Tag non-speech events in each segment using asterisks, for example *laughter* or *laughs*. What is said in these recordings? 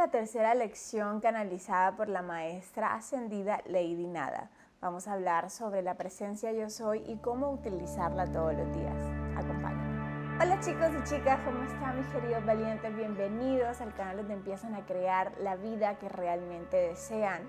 la tercera lección canalizada por la maestra ascendida Lady Nada. Vamos a hablar sobre la presencia yo soy y cómo utilizarla todos los días. Acompáñame. Hola chicos y chicas, ¿cómo están mis queridos valientes? Bienvenidos al canal donde empiezan a crear la vida que realmente desean.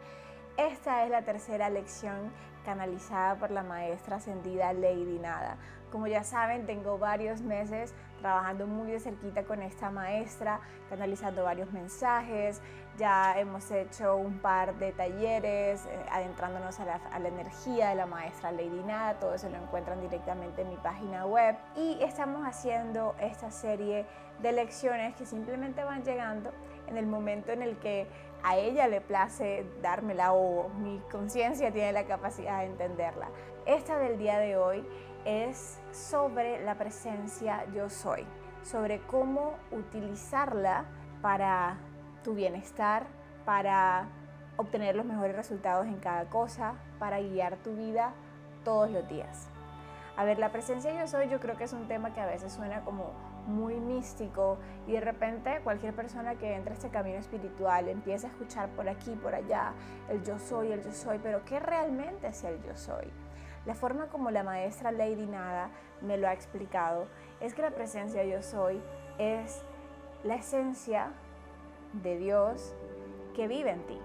Esta es la tercera lección canalizada por la maestra ascendida Lady Nada. Como ya saben, tengo varios meses trabajando muy de cerquita con esta maestra, canalizando varios mensajes. Ya hemos hecho un par de talleres, eh, adentrándonos a la, a la, energía de la maestra Lady Nada. Todo eso lo encuentran directamente en mi página web. Y estamos haciendo esta serie de lecciones que simplemente van llegando en el momento en el que a ella le place dármela o mi conciencia tiene la capacidad de entenderla. Esta del día de hoy es sobre la presencia yo soy, sobre cómo utilizarla para tu bienestar, para obtener los mejores resultados en cada cosa, para guiar tu vida todos los días. A ver, la presencia yo soy yo creo que es un tema que a veces suena como muy místico y de repente cualquier persona que entre a este camino espiritual empieza a escuchar por aquí, por allá, el yo soy, el yo soy, pero ¿qué realmente es el yo soy? La forma como la maestra Lady Nada me lo ha explicado es que la presencia yo soy es la esencia de Dios que vive en ti.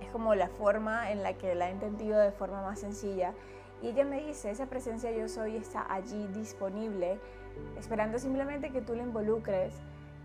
Es como la forma en la que la he entendido de forma más sencilla. Y ella me dice, esa presencia yo soy está allí disponible, esperando simplemente que tú la involucres,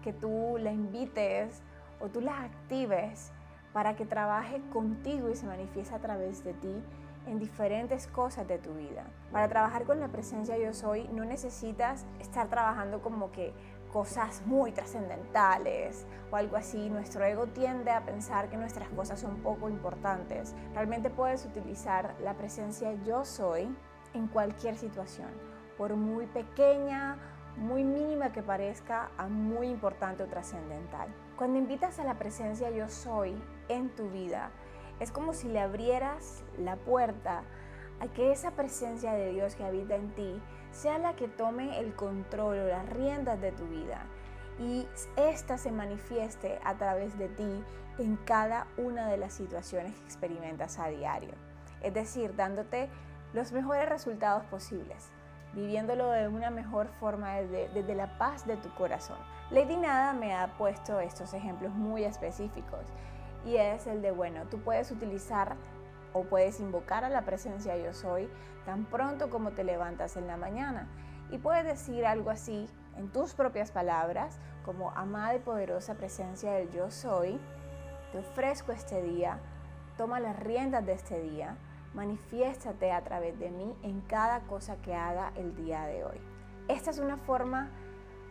que tú la invites o tú la actives para que trabaje contigo y se manifieste a través de ti en diferentes cosas de tu vida. Para trabajar con la presencia yo soy no necesitas estar trabajando como que cosas muy trascendentales o algo así. Nuestro ego tiende a pensar que nuestras cosas son poco importantes. Realmente puedes utilizar la presencia yo soy en cualquier situación, por muy pequeña, muy mínima que parezca, a muy importante o trascendental. Cuando invitas a la presencia yo soy en tu vida, es como si le abrieras la puerta a que esa presencia de Dios que habita en ti sea la que tome el control o las riendas de tu vida y ésta se manifieste a través de ti en cada una de las situaciones que experimentas a diario. Es decir, dándote los mejores resultados posibles, viviéndolo de una mejor forma desde, desde la paz de tu corazón. Lady Nada me ha puesto estos ejemplos muy específicos y es el de, bueno, tú puedes utilizar o puedes invocar a la presencia yo soy tan pronto como te levantas en la mañana. Y puedes decir algo así en tus propias palabras, como amada y poderosa presencia del yo soy, te ofrezco este día, toma las riendas de este día, manifiéstate a través de mí en cada cosa que haga el día de hoy. Esta es una forma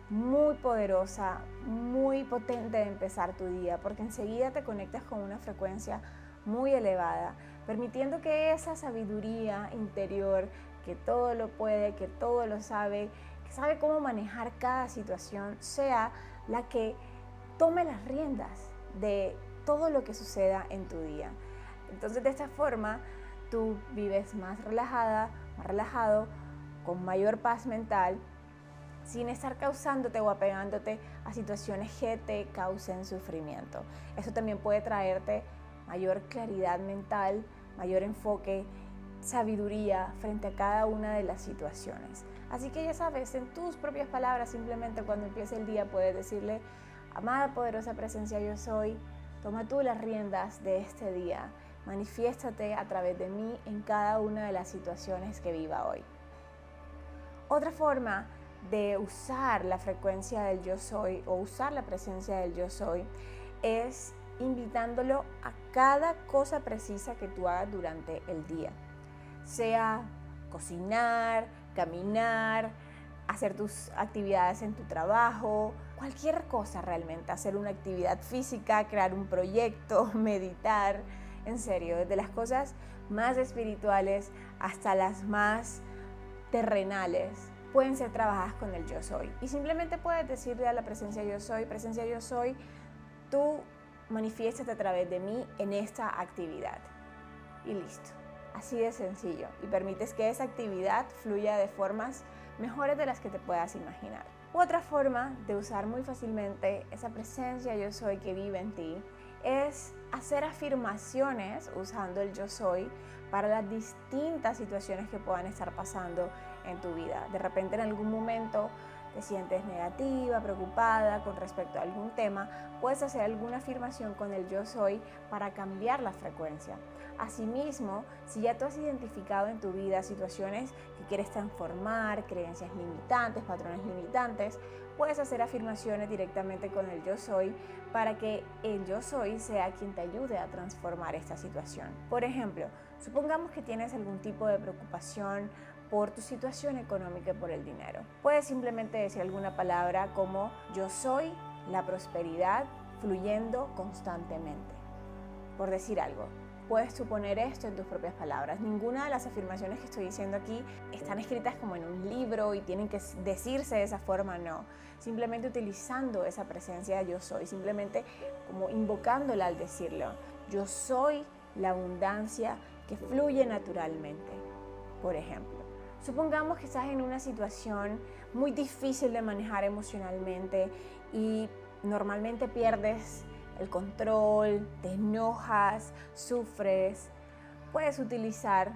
muy poderosa, muy potente de empezar tu día, porque enseguida te conectas con una frecuencia muy elevada, permitiendo que esa sabiduría interior, que todo lo puede, que todo lo sabe, que sabe cómo manejar cada situación, sea la que tome las riendas de todo lo que suceda en tu día. Entonces de esta forma tú vives más relajada, más relajado, con mayor paz mental sin estar causándote o apegándote a situaciones que te causen sufrimiento. Eso también puede traerte mayor claridad mental, mayor enfoque, sabiduría frente a cada una de las situaciones. Así que ya sabes, en tus propias palabras, simplemente cuando empiece el día puedes decirle, amada poderosa presencia yo soy, toma tú las riendas de este día, manifiéstate a través de mí en cada una de las situaciones que viva hoy. Otra forma de usar la frecuencia del yo soy o usar la presencia del yo soy es invitándolo a cada cosa precisa que tú hagas durante el día. Sea cocinar, caminar, hacer tus actividades en tu trabajo, cualquier cosa realmente, hacer una actividad física, crear un proyecto, *laughs* meditar, en serio, desde las cosas más espirituales hasta las más terrenales pueden ser trabajadas con el yo soy. Y simplemente puedes decirle a la presencia yo soy, presencia yo soy, tú manifiéstate a través de mí en esta actividad. Y listo. Así de sencillo. Y permites que esa actividad fluya de formas mejores de las que te puedas imaginar. Otra forma de usar muy fácilmente esa presencia yo soy que vive en ti es hacer afirmaciones usando el yo soy para las distintas situaciones que puedan estar pasando en tu vida. De repente en algún momento te sientes negativa, preocupada con respecto a algún tema, puedes hacer alguna afirmación con el yo soy para cambiar la frecuencia. Asimismo, si ya tú has identificado en tu vida situaciones que quieres transformar, creencias limitantes, patrones limitantes, puedes hacer afirmaciones directamente con el yo soy para que el yo soy sea quien te ayude a transformar esta situación. Por ejemplo, supongamos que tienes algún tipo de preocupación por tu situación económica y por el dinero. Puedes simplemente decir alguna palabra como yo soy la prosperidad fluyendo constantemente. Por decir algo, puedes suponer esto en tus propias palabras. Ninguna de las afirmaciones que estoy diciendo aquí están escritas como en un libro y tienen que decirse de esa forma, no. Simplemente utilizando esa presencia de yo soy, simplemente como invocándola al decirlo. Yo soy la abundancia que fluye naturalmente, por ejemplo. Supongamos que estás en una situación muy difícil de manejar emocionalmente y normalmente pierdes el control, te enojas, sufres. Puedes utilizar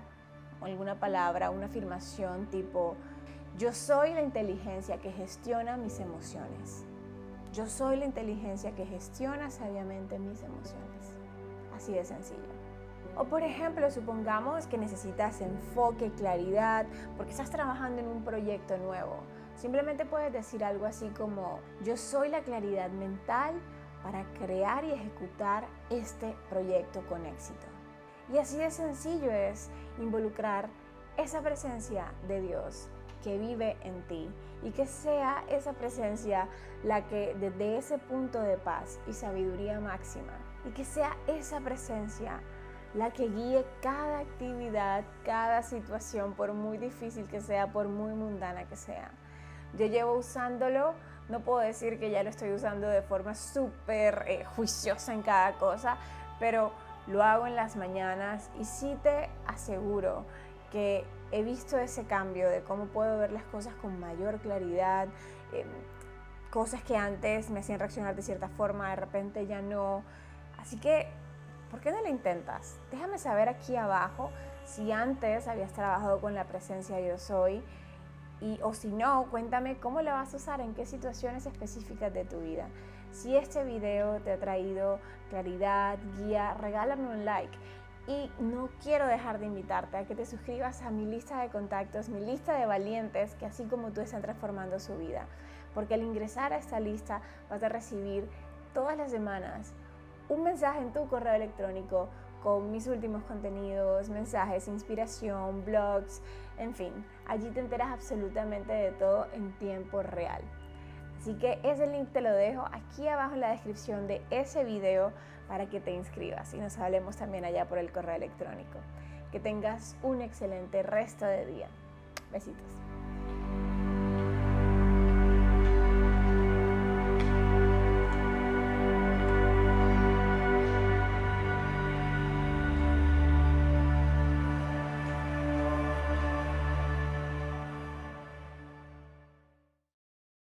alguna palabra, una afirmación tipo, yo soy la inteligencia que gestiona mis emociones. Yo soy la inteligencia que gestiona sabiamente mis emociones. Así de sencillo. O por ejemplo, supongamos que necesitas enfoque, claridad, porque estás trabajando en un proyecto nuevo. Simplemente puedes decir algo así como, yo soy la claridad mental para crear y ejecutar este proyecto con éxito. Y así de sencillo es involucrar esa presencia de Dios que vive en ti y que sea esa presencia la que desde ese punto de paz y sabiduría máxima y que sea esa presencia la que guíe cada actividad, cada situación, por muy difícil que sea, por muy mundana que sea. Yo llevo usándolo, no puedo decir que ya lo estoy usando de forma súper eh, juiciosa en cada cosa, pero lo hago en las mañanas y sí te aseguro que he visto ese cambio de cómo puedo ver las cosas con mayor claridad, em, cosas que antes me hacían reaccionar de cierta forma, de repente ya no. Así que ¿por qué no lo intentas? Déjame saber aquí abajo si antes habías trabajado con la presencia Yo Soy y, o si no, cuéntame cómo la vas a usar, en qué situaciones específicas de tu vida. Si este video te ha traído claridad, guía, regálame un like. Y no quiero dejar de invitarte a que te suscribas a mi lista de contactos, mi lista de valientes que así como tú están transformando su vida. Porque al ingresar a esta lista vas a recibir todas las semanas un mensaje en tu correo electrónico con mis últimos contenidos, mensajes, inspiración, blogs, en fin, allí te enteras absolutamente de todo en tiempo real. Así que ese link te lo dejo aquí abajo en la descripción de ese video para que te inscribas y nos hablemos también allá por el correo electrónico. Que tengas un excelente resto de día. Besitos.